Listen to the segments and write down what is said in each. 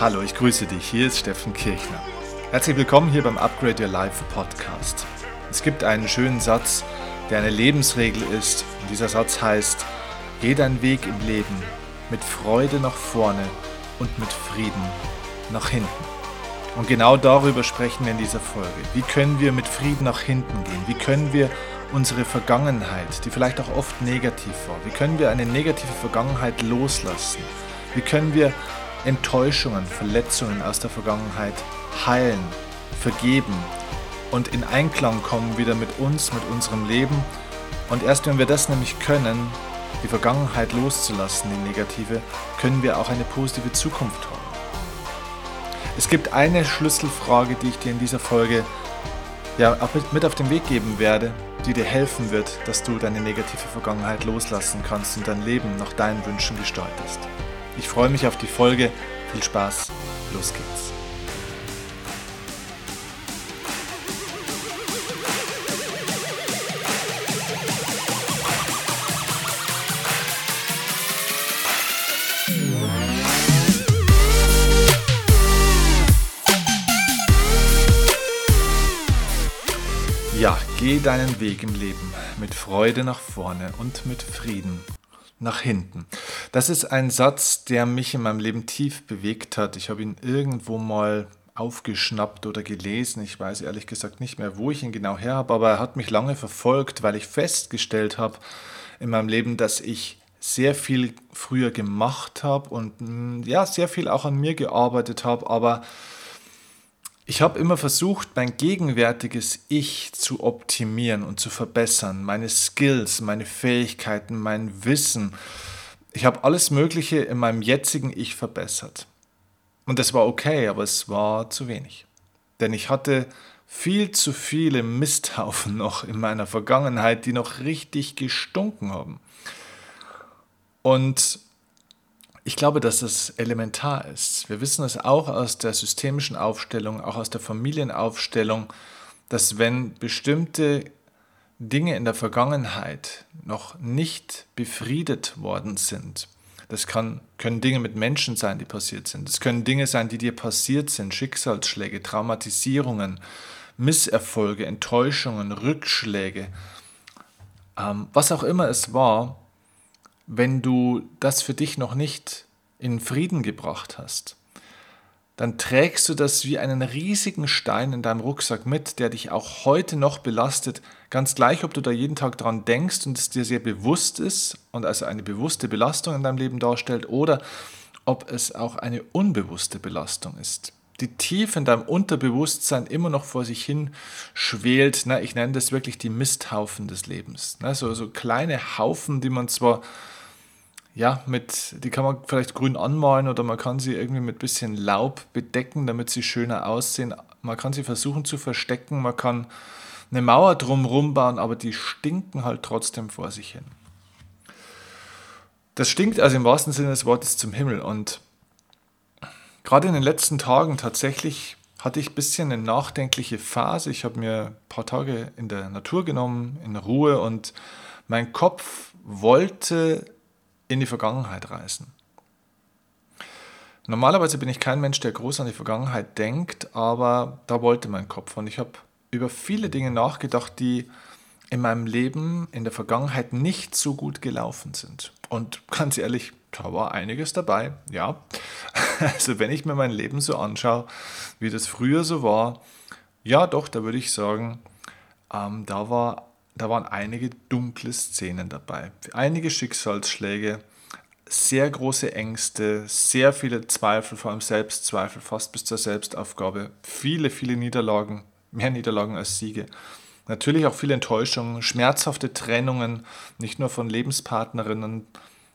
Hallo, ich grüße dich. Hier ist Steffen Kirchner. Herzlich willkommen hier beim Upgrade Your Life Podcast. Es gibt einen schönen Satz, der eine Lebensregel ist. Und dieser Satz heißt, geh deinen Weg im Leben mit Freude nach vorne und mit Frieden nach hinten. Und genau darüber sprechen wir in dieser Folge. Wie können wir mit Frieden nach hinten gehen? Wie können wir unsere Vergangenheit, die vielleicht auch oft negativ war, wie können wir eine negative Vergangenheit loslassen? Wie können wir Enttäuschungen, Verletzungen aus der Vergangenheit heilen, vergeben und in Einklang kommen wieder mit uns, mit unserem Leben. Und erst wenn wir das nämlich können, die Vergangenheit loszulassen, die negative, können wir auch eine positive Zukunft haben. Es gibt eine Schlüsselfrage, die ich dir in dieser Folge ja, mit auf den Weg geben werde, die dir helfen wird, dass du deine negative Vergangenheit loslassen kannst und dein Leben nach deinen Wünschen gestaltest. Ich freue mich auf die Folge. Viel Spaß. Los geht's. Ja, geh deinen Weg im Leben mit Freude nach vorne und mit Frieden nach hinten. Das ist ein Satz, der mich in meinem Leben tief bewegt hat. Ich habe ihn irgendwo mal aufgeschnappt oder gelesen. Ich weiß ehrlich gesagt nicht mehr, wo ich ihn genau her habe, aber er hat mich lange verfolgt, weil ich festgestellt habe in meinem Leben, dass ich sehr viel früher gemacht habe und mm, ja, sehr viel auch an mir gearbeitet habe, aber ich habe immer versucht, mein gegenwärtiges Ich zu optimieren und zu verbessern, meine Skills, meine Fähigkeiten, mein Wissen. Ich habe alles Mögliche in meinem jetzigen Ich verbessert. Und das war okay, aber es war zu wenig. Denn ich hatte viel zu viele Misthaufen noch in meiner Vergangenheit, die noch richtig gestunken haben. Und ich glaube, dass das elementar ist. Wir wissen es auch aus der systemischen Aufstellung, auch aus der Familienaufstellung, dass wenn bestimmte Dinge in der Vergangenheit noch nicht befriedet worden sind, das kann, können Dinge mit Menschen sein, die passiert sind. Das können Dinge sein, die dir passiert sind, Schicksalsschläge, Traumatisierungen, Misserfolge, Enttäuschungen, Rückschläge, ähm, was auch immer es war, wenn du das für dich noch nicht in Frieden gebracht hast, dann trägst du das wie einen riesigen Stein in deinem Rucksack mit, der dich auch heute noch belastet, ganz gleich, ob du da jeden Tag dran denkst und es dir sehr bewusst ist und also eine bewusste Belastung in deinem Leben darstellt oder ob es auch eine unbewusste Belastung ist, die tief in deinem Unterbewusstsein immer noch vor sich hin schwelt. Ich nenne das wirklich die Misthaufen des Lebens. So, so kleine Haufen, die man zwar ja, mit, die kann man vielleicht grün anmalen oder man kann sie irgendwie mit bisschen Laub bedecken, damit sie schöner aussehen. Man kann sie versuchen zu verstecken, man kann eine Mauer drumherum bauen, aber die stinken halt trotzdem vor sich hin. Das stinkt also im wahrsten Sinne des Wortes zum Himmel und gerade in den letzten Tagen tatsächlich hatte ich ein bisschen eine nachdenkliche Phase. Ich habe mir ein paar Tage in der Natur genommen, in Ruhe und mein Kopf wollte in die Vergangenheit reisen. Normalerweise bin ich kein Mensch, der groß an die Vergangenheit denkt, aber da wollte mein Kopf. Und ich habe über viele Dinge nachgedacht, die in meinem Leben in der Vergangenheit nicht so gut gelaufen sind. Und ganz ehrlich, da war einiges dabei, ja. Also wenn ich mir mein Leben so anschaue, wie das früher so war, ja doch, da würde ich sagen, ähm, da war da waren einige dunkle Szenen dabei. Einige Schicksalsschläge, sehr große Ängste, sehr viele Zweifel, vor allem Selbstzweifel, fast bis zur Selbstaufgabe. Viele, viele Niederlagen, mehr Niederlagen als Siege. Natürlich auch viele Enttäuschungen, schmerzhafte Trennungen, nicht nur von Lebenspartnerinnen,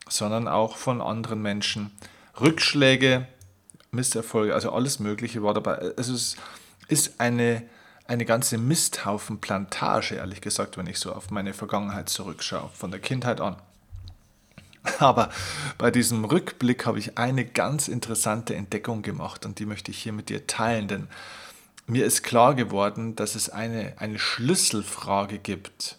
sondern auch von anderen Menschen. Rückschläge, Misserfolge, also alles Mögliche war dabei. Also es ist eine eine ganze Misthaufenplantage, ehrlich gesagt, wenn ich so auf meine Vergangenheit zurückschaue, von der Kindheit an. Aber bei diesem Rückblick habe ich eine ganz interessante Entdeckung gemacht und die möchte ich hier mit dir teilen, denn mir ist klar geworden, dass es eine, eine Schlüsselfrage gibt,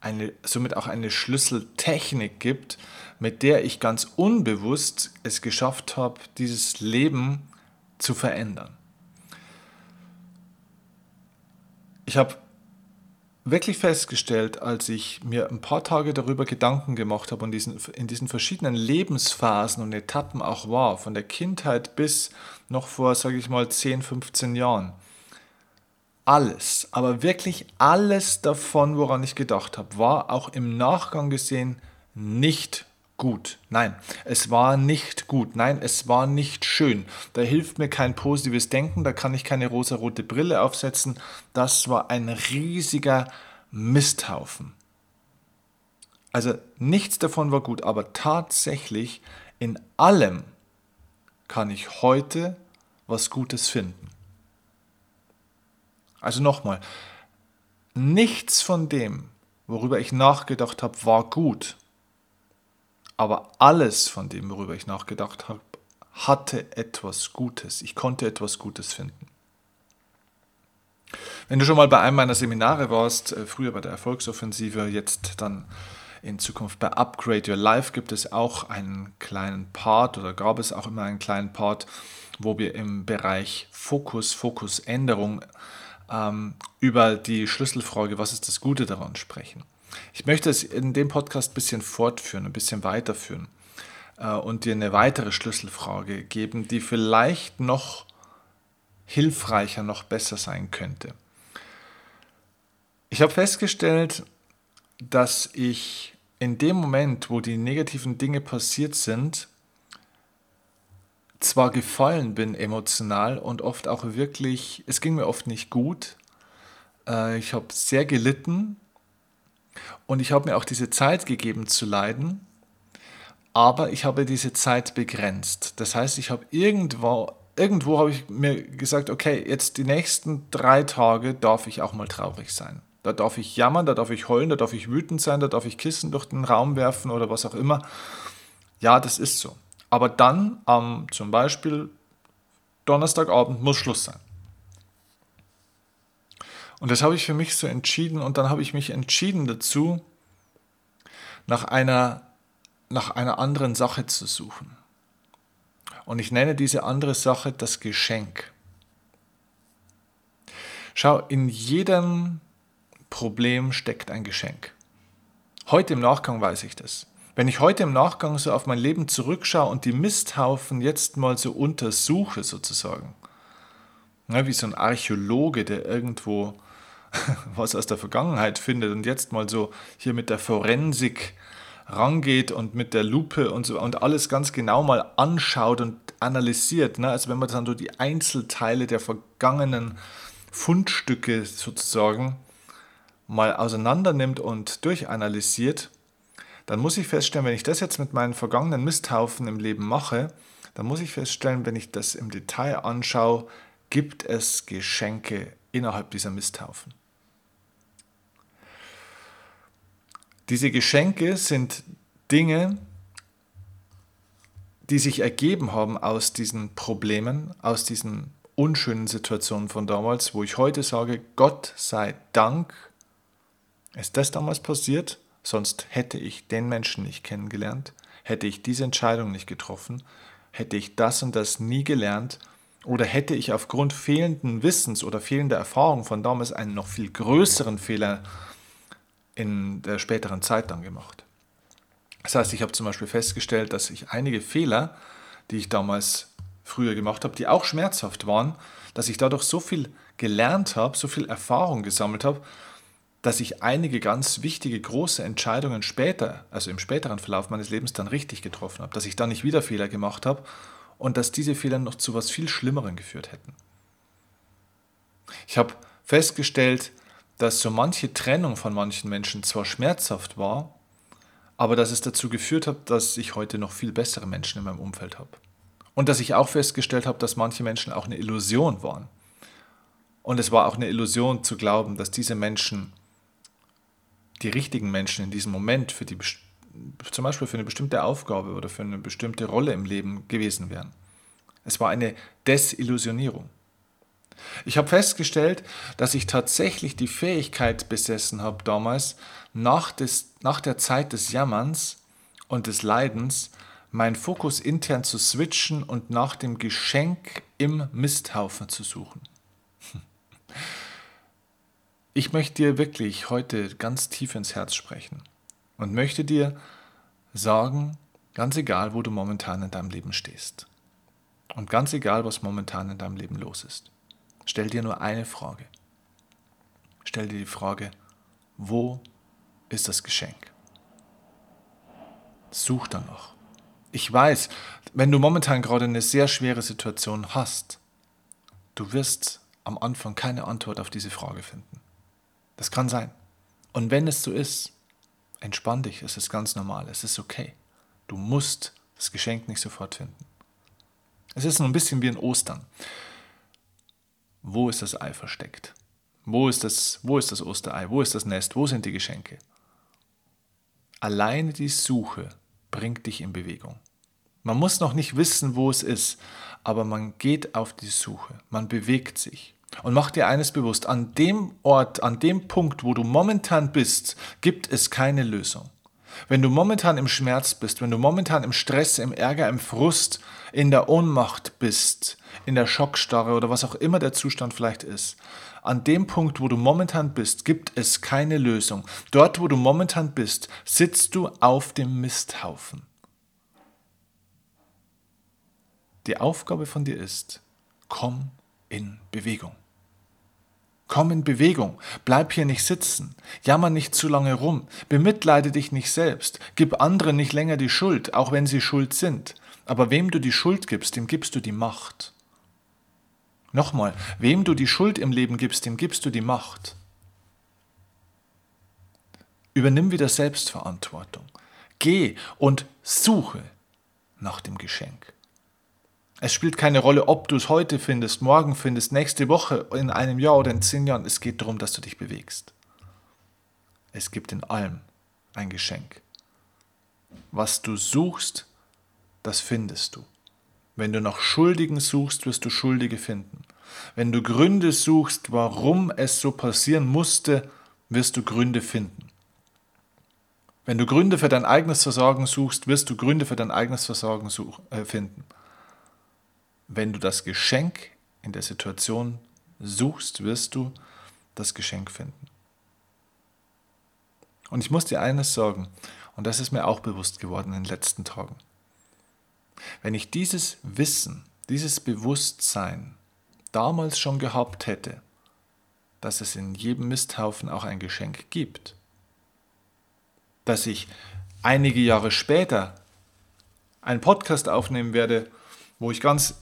eine, somit auch eine Schlüsseltechnik gibt, mit der ich ganz unbewusst es geschafft habe, dieses Leben zu verändern. Ich habe wirklich festgestellt, als ich mir ein paar Tage darüber Gedanken gemacht habe und diesen, in diesen verschiedenen Lebensphasen und Etappen auch war, von der Kindheit bis noch vor, sage ich mal, 10, 15 Jahren. Alles, aber wirklich alles davon, woran ich gedacht habe, war auch im Nachgang gesehen nicht gut. Nein, es war nicht gut. Nein, es war nicht schön. Da hilft mir kein positives Denken, da kann ich keine rosarote Brille aufsetzen. Das war ein riesiger Misthaufen. Also nichts davon war gut, aber tatsächlich in allem kann ich heute was Gutes finden. Also nochmal, nichts von dem, worüber ich nachgedacht habe, war gut. Aber alles von dem, worüber ich nachgedacht habe, hatte etwas Gutes. Ich konnte etwas Gutes finden. Wenn du schon mal bei einem meiner Seminare warst, äh, früher bei der Erfolgsoffensive, jetzt dann in Zukunft bei Upgrade Your Life, gibt es auch einen kleinen Part oder gab es auch immer einen kleinen Part, wo wir im Bereich Fokus, Fokusänderung ähm, über die Schlüsselfrage, was ist das Gute daran, sprechen. Ich möchte es in dem Podcast ein bisschen fortführen, ein bisschen weiterführen äh, und dir eine weitere Schlüsselfrage geben, die vielleicht noch hilfreicher, noch besser sein könnte. Ich habe festgestellt, dass ich in dem Moment, wo die negativen Dinge passiert sind, zwar gefallen bin emotional und oft auch wirklich, es ging mir oft nicht gut. Äh, ich habe sehr gelitten und ich habe mir auch diese Zeit gegeben zu leiden, aber ich habe diese Zeit begrenzt. Das heißt, ich habe irgendwo, irgendwo habe ich mir gesagt, okay, jetzt die nächsten drei Tage darf ich auch mal traurig sein. Da darf ich jammern, da darf ich heulen, da darf ich wütend sein, da darf ich Kissen durch den Raum werfen oder was auch immer. Ja, das ist so. Aber dann am zum Beispiel Donnerstagabend muss Schluss sein. Und das habe ich für mich so entschieden und dann habe ich mich entschieden dazu, nach einer, nach einer anderen Sache zu suchen. Und ich nenne diese andere Sache das Geschenk. Schau, in jedem Problem steckt ein Geschenk. Heute im Nachgang weiß ich das. Wenn ich heute im Nachgang so auf mein Leben zurückschaue und die Misthaufen jetzt mal so untersuche sozusagen, ja, wie so ein Archäologe, der irgendwo was aus der Vergangenheit findet und jetzt mal so hier mit der Forensik rangeht und mit der Lupe und so und alles ganz genau mal anschaut und analysiert. Ne? Also wenn man dann so die Einzelteile der vergangenen Fundstücke sozusagen mal auseinander nimmt und durchanalysiert, dann muss ich feststellen, wenn ich das jetzt mit meinen vergangenen Misthaufen im Leben mache, dann muss ich feststellen, wenn ich das im Detail anschaue, gibt es Geschenke innerhalb dieser Misthaufen. Diese Geschenke sind Dinge, die sich ergeben haben aus diesen Problemen, aus diesen unschönen Situationen von damals, wo ich heute sage, Gott sei Dank ist das damals passiert, sonst hätte ich den Menschen nicht kennengelernt, hätte ich diese Entscheidung nicht getroffen, hätte ich das und das nie gelernt oder hätte ich aufgrund fehlenden Wissens oder fehlender Erfahrung von damals einen noch viel größeren Fehler in der späteren Zeit dann gemacht. Das heißt, ich habe zum Beispiel festgestellt, dass ich einige Fehler, die ich damals früher gemacht habe, die auch schmerzhaft waren, dass ich dadurch so viel gelernt habe, so viel Erfahrung gesammelt habe, dass ich einige ganz wichtige, große Entscheidungen später, also im späteren Verlauf meines Lebens, dann richtig getroffen habe, dass ich da nicht wieder Fehler gemacht habe und dass diese Fehler noch zu was viel Schlimmerem geführt hätten. Ich habe festgestellt, dass so manche Trennung von manchen Menschen zwar schmerzhaft war, aber dass es dazu geführt hat, dass ich heute noch viel bessere Menschen in meinem Umfeld habe. Und dass ich auch festgestellt habe, dass manche Menschen auch eine Illusion waren. Und es war auch eine Illusion zu glauben, dass diese Menschen die richtigen Menschen in diesem Moment für die, zum Beispiel für eine bestimmte Aufgabe oder für eine bestimmte Rolle im Leben gewesen wären. Es war eine Desillusionierung. Ich habe festgestellt, dass ich tatsächlich die Fähigkeit besessen habe damals, nach, des, nach der Zeit des Jammerns und des Leidens, meinen Fokus intern zu switchen und nach dem Geschenk im Misthaufen zu suchen. Ich möchte dir wirklich heute ganz tief ins Herz sprechen und möchte dir sagen, ganz egal, wo du momentan in deinem Leben stehst und ganz egal, was momentan in deinem Leben los ist, stell dir nur eine Frage. Stell dir die Frage, wo ist das Geschenk? Such danach. Ich weiß, wenn du momentan gerade eine sehr schwere Situation hast, du wirst am Anfang keine Antwort auf diese Frage finden. Das kann sein. Und wenn es so ist, entspann dich, es ist ganz normal, es ist okay. Du musst das Geschenk nicht sofort finden. Es ist so ein bisschen wie in Ostern. Wo ist das Ei versteckt? Wo ist das, wo ist das Osterei? Wo ist das Nest? Wo sind die Geschenke? Alleine die Suche bringt dich in Bewegung. Man muss noch nicht wissen, wo es ist, aber man geht auf die Suche, man bewegt sich. Und mach dir eines bewusst, an dem Ort, an dem Punkt, wo du momentan bist, gibt es keine Lösung. Wenn du momentan im Schmerz bist, wenn du momentan im Stress, im Ärger, im Frust, in der Ohnmacht bist, in der Schockstarre oder was auch immer der Zustand vielleicht ist, an dem Punkt, wo du momentan bist, gibt es keine Lösung. Dort, wo du momentan bist, sitzt du auf dem Misthaufen. Die Aufgabe von dir ist, komm in Bewegung. Komm in Bewegung, bleib hier nicht sitzen, jammer nicht zu lange rum, bemitleide dich nicht selbst, gib anderen nicht länger die Schuld, auch wenn sie schuld sind. Aber wem du die Schuld gibst, dem gibst du die Macht. Nochmal, wem du die Schuld im Leben gibst, dem gibst du die Macht. Übernimm wieder Selbstverantwortung. Geh und suche nach dem Geschenk. Es spielt keine Rolle, ob du es heute findest, morgen findest, nächste Woche, in einem Jahr oder in zehn Jahren. Es geht darum, dass du dich bewegst. Es gibt in allem ein Geschenk. Was du suchst, das findest du. Wenn du nach Schuldigen suchst, wirst du Schuldige finden. Wenn du Gründe suchst, warum es so passieren musste, wirst du Gründe finden. Wenn du Gründe für dein eigenes Versorgen suchst, wirst du Gründe für dein eigenes Versorgen such, äh, finden. Wenn du das Geschenk in der Situation suchst, wirst du das Geschenk finden. Und ich muss dir eines sagen, und das ist mir auch bewusst geworden in den letzten Tagen. Wenn ich dieses Wissen, dieses Bewusstsein damals schon gehabt hätte, dass es in jedem Misthaufen auch ein Geschenk gibt, dass ich einige Jahre später einen Podcast aufnehmen werde, wo ich ganz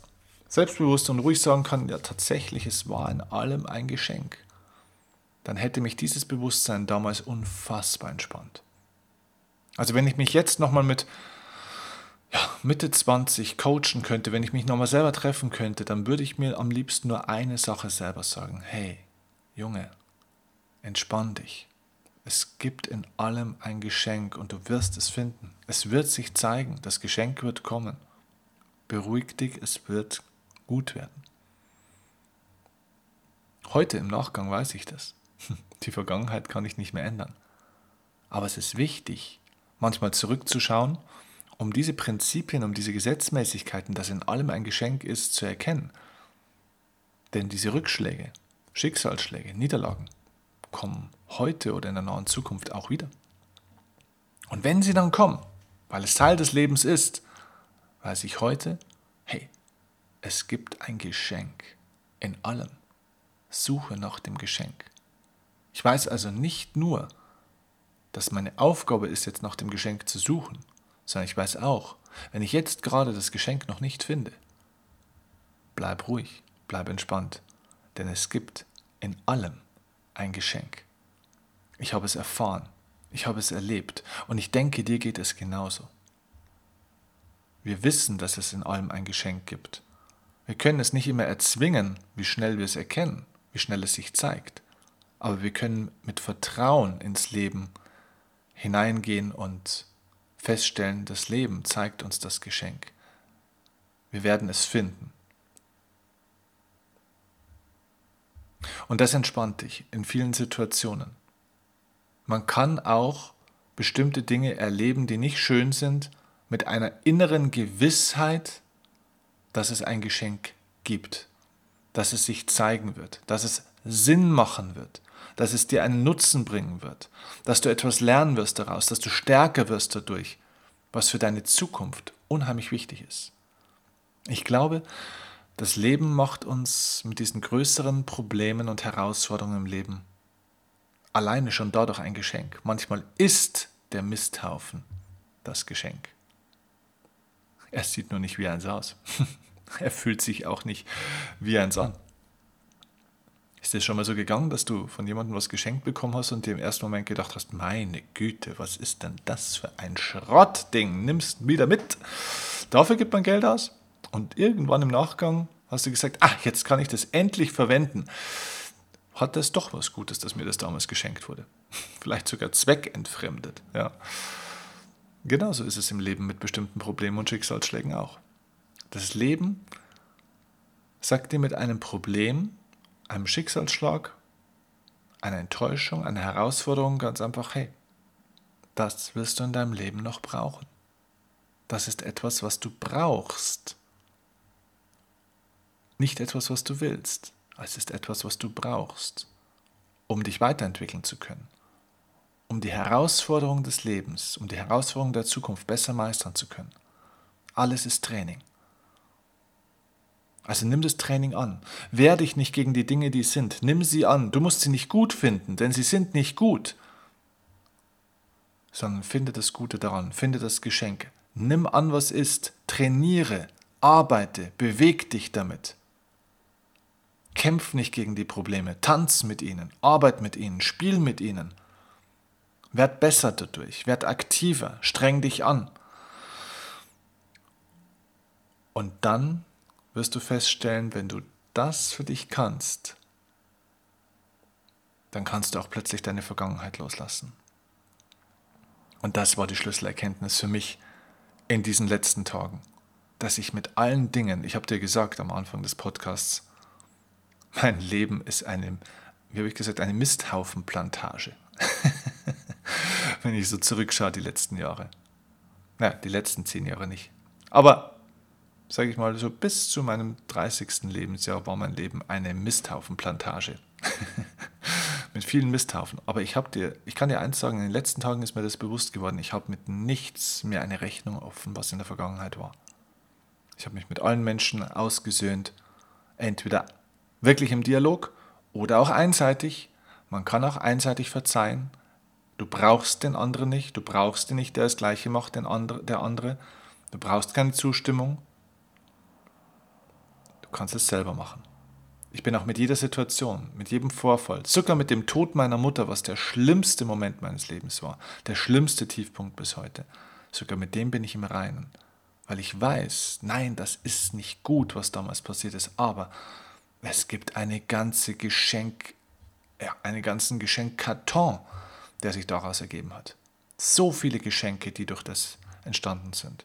selbstbewusst und ruhig sagen kann, ja tatsächlich, es war in allem ein Geschenk, dann hätte mich dieses Bewusstsein damals unfassbar entspannt. Also wenn ich mich jetzt nochmal mit ja, Mitte 20 coachen könnte, wenn ich mich nochmal selber treffen könnte, dann würde ich mir am liebsten nur eine Sache selber sagen. Hey, Junge, entspann dich. Es gibt in allem ein Geschenk und du wirst es finden. Es wird sich zeigen, das Geschenk wird kommen. Beruhig dich, es wird gut werden. Heute im Nachgang weiß ich das. Die Vergangenheit kann ich nicht mehr ändern. Aber es ist wichtig, manchmal zurückzuschauen, um diese Prinzipien, um diese Gesetzmäßigkeiten, dass in allem ein Geschenk ist, zu erkennen. Denn diese Rückschläge, Schicksalsschläge, Niederlagen kommen heute oder in der nahen Zukunft auch wieder. Und wenn sie dann kommen, weil es Teil des Lebens ist, weiß ich heute, es gibt ein Geschenk in allem. Suche nach dem Geschenk. Ich weiß also nicht nur, dass meine Aufgabe ist, jetzt nach dem Geschenk zu suchen, sondern ich weiß auch, wenn ich jetzt gerade das Geschenk noch nicht finde, bleib ruhig, bleib entspannt, denn es gibt in allem ein Geschenk. Ich habe es erfahren, ich habe es erlebt und ich denke, dir geht es genauso. Wir wissen, dass es in allem ein Geschenk gibt. Wir können es nicht immer erzwingen, wie schnell wir es erkennen, wie schnell es sich zeigt. Aber wir können mit Vertrauen ins Leben hineingehen und feststellen, das Leben zeigt uns das Geschenk. Wir werden es finden. Und das entspannt dich in vielen Situationen. Man kann auch bestimmte Dinge erleben, die nicht schön sind, mit einer inneren Gewissheit, dass es ein Geschenk gibt, dass es sich zeigen wird, dass es Sinn machen wird, dass es dir einen Nutzen bringen wird, dass du etwas lernen wirst daraus, dass du stärker wirst dadurch, was für deine Zukunft unheimlich wichtig ist. Ich glaube, das Leben macht uns mit diesen größeren Problemen und Herausforderungen im Leben alleine schon dadurch ein Geschenk. Manchmal ist der Misthaufen das Geschenk. Er sieht nur nicht wie eins aus. er fühlt sich auch nicht wie eins an. Ist es schon mal so gegangen, dass du von jemandem was geschenkt bekommen hast und dir im ersten Moment gedacht hast, meine Güte, was ist denn das für ein Schrottding? Nimmst wieder mit. Dafür gibt man Geld aus. Und irgendwann im Nachgang hast du gesagt, ach, jetzt kann ich das endlich verwenden. Hat das doch was Gutes, dass mir das damals geschenkt wurde. Vielleicht sogar zweckentfremdet. Ja. Genauso ist es im Leben mit bestimmten Problemen und Schicksalsschlägen auch. Das Leben sagt dir mit einem Problem, einem Schicksalsschlag, einer Enttäuschung, einer Herausforderung ganz einfach, hey, das wirst du in deinem Leben noch brauchen. Das ist etwas, was du brauchst. Nicht etwas, was du willst. Es ist etwas, was du brauchst, um dich weiterentwickeln zu können. Um die Herausforderung des Lebens, um die Herausforderung der Zukunft besser meistern zu können. Alles ist Training. Also nimm das Training an. Wehr dich nicht gegen die Dinge, die sind. Nimm sie an. Du musst sie nicht gut finden, denn sie sind nicht gut. Sondern finde das Gute daran, finde das Geschenk. Nimm an, was ist. Trainiere, arbeite, beweg dich damit. Kämpf nicht gegen die Probleme, tanz mit ihnen, arbeit mit ihnen, spiel mit ihnen. Werd besser dadurch, werd aktiver, streng dich an. Und dann wirst du feststellen, wenn du das für dich kannst, dann kannst du auch plötzlich deine Vergangenheit loslassen. Und das war die Schlüsselerkenntnis für mich in diesen letzten Tagen, dass ich mit allen Dingen, ich habe dir gesagt am Anfang des Podcasts, mein Leben ist eine, wie habe ich gesagt, eine Misthaufenplantage. Wenn ich so zurückschaue, die letzten Jahre. Naja, die letzten zehn Jahre nicht. Aber sage ich mal, so bis zu meinem 30. Lebensjahr war mein Leben eine Misthaufenplantage. mit vielen Misthaufen. Aber ich, dir, ich kann dir eins sagen, in den letzten Tagen ist mir das bewusst geworden. Ich habe mit nichts mehr eine Rechnung offen, was in der Vergangenheit war. Ich habe mich mit allen Menschen ausgesöhnt, entweder wirklich im Dialog oder auch einseitig. Man kann auch einseitig verzeihen. Du brauchst den anderen nicht, du brauchst ihn nicht, der das Gleiche macht, den andre, der andere. Du brauchst keine Zustimmung, kannst es selber machen. Ich bin auch mit jeder Situation, mit jedem Vorfall, sogar mit dem Tod meiner Mutter, was der schlimmste Moment meines Lebens war, der schlimmste Tiefpunkt bis heute, sogar mit dem bin ich im Reinen, weil ich weiß, nein, das ist nicht gut, was damals passiert ist, aber es gibt eine ganze Geschenk, ja, einen ganzen Geschenkkarton, der sich daraus ergeben hat. So viele Geschenke, die durch das entstanden sind.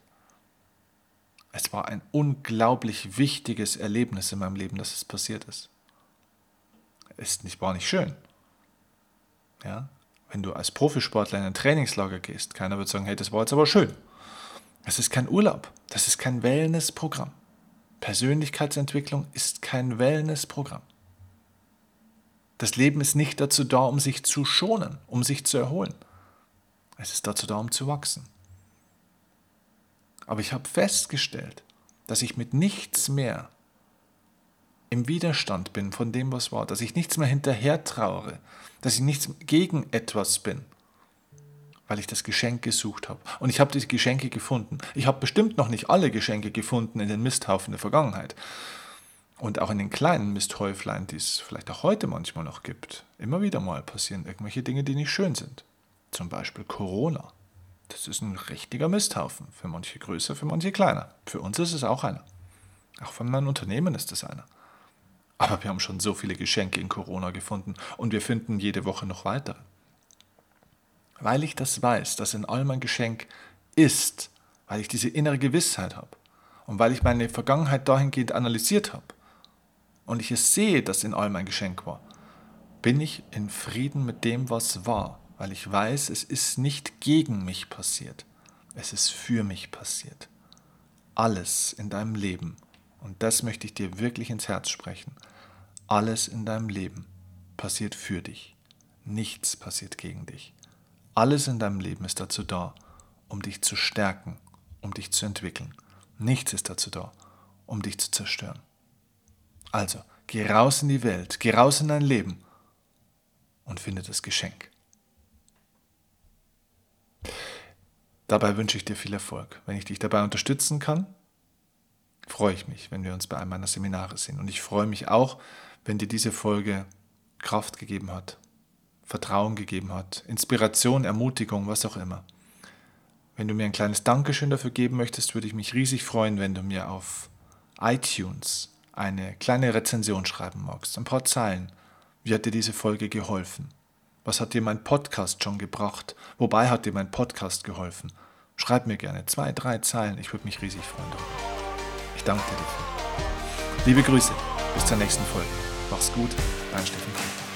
Es war ein unglaublich wichtiges Erlebnis in meinem Leben, dass es passiert ist. Es war nicht schön. Ja? Wenn du als Profisportler in ein Trainingslager gehst, keiner wird sagen, hey, das war jetzt aber schön. Es ist kein Urlaub, das ist kein Wellnessprogramm. Persönlichkeitsentwicklung ist kein Wellnessprogramm. Das Leben ist nicht dazu da, um sich zu schonen, um sich zu erholen. Es ist dazu da, um zu wachsen. Aber ich habe festgestellt, dass ich mit nichts mehr im Widerstand bin von dem, was war, dass ich nichts mehr hinterher trauere, dass ich nichts gegen etwas bin, weil ich das Geschenk gesucht habe. Und ich habe diese Geschenke gefunden. Ich habe bestimmt noch nicht alle Geschenke gefunden in den Misthaufen der Vergangenheit. Und auch in den kleinen Misthäuflein, die es vielleicht auch heute manchmal noch gibt. Immer wieder mal passieren irgendwelche Dinge, die nicht schön sind. Zum Beispiel Corona. Das ist ein richtiger Misthaufen. Für manche größer, für manche kleiner. Für uns ist es auch einer. Auch von meinem Unternehmen ist es einer. Aber wir haben schon so viele Geschenke in Corona gefunden und wir finden jede Woche noch weitere. Weil ich das weiß, dass in allem ein Geschenk ist, weil ich diese innere Gewissheit habe und weil ich meine Vergangenheit dahingehend analysiert habe und ich es sehe, dass in allem ein Geschenk war, bin ich in Frieden mit dem, was war, weil ich weiß, es ist nicht gegen mich passiert, es ist für mich passiert. Alles in deinem Leben, und das möchte ich dir wirklich ins Herz sprechen, alles in deinem Leben passiert für dich, nichts passiert gegen dich. Alles in deinem Leben ist dazu da, um dich zu stärken, um dich zu entwickeln. Nichts ist dazu da, um dich zu zerstören. Also, geh raus in die Welt, geh raus in dein Leben und finde das Geschenk. Dabei wünsche ich dir viel Erfolg. Wenn ich dich dabei unterstützen kann, freue ich mich, wenn wir uns bei einem meiner Seminare sehen. Und ich freue mich auch, wenn dir diese Folge Kraft gegeben hat, Vertrauen gegeben hat, Inspiration, Ermutigung, was auch immer. Wenn du mir ein kleines Dankeschön dafür geben möchtest, würde ich mich riesig freuen, wenn du mir auf iTunes eine kleine Rezension schreiben magst. Ein paar Zeilen. Wie hat dir diese Folge geholfen? Was hat dir mein Podcast schon gebracht? Wobei hat dir mein Podcast geholfen? Schreib mir gerne zwei, drei Zeilen. Ich würde mich riesig freuen Ich danke dir dafür. Liebe Grüße. Bis zur nächsten Folge. Mach's gut. Dein Steffen Kiel.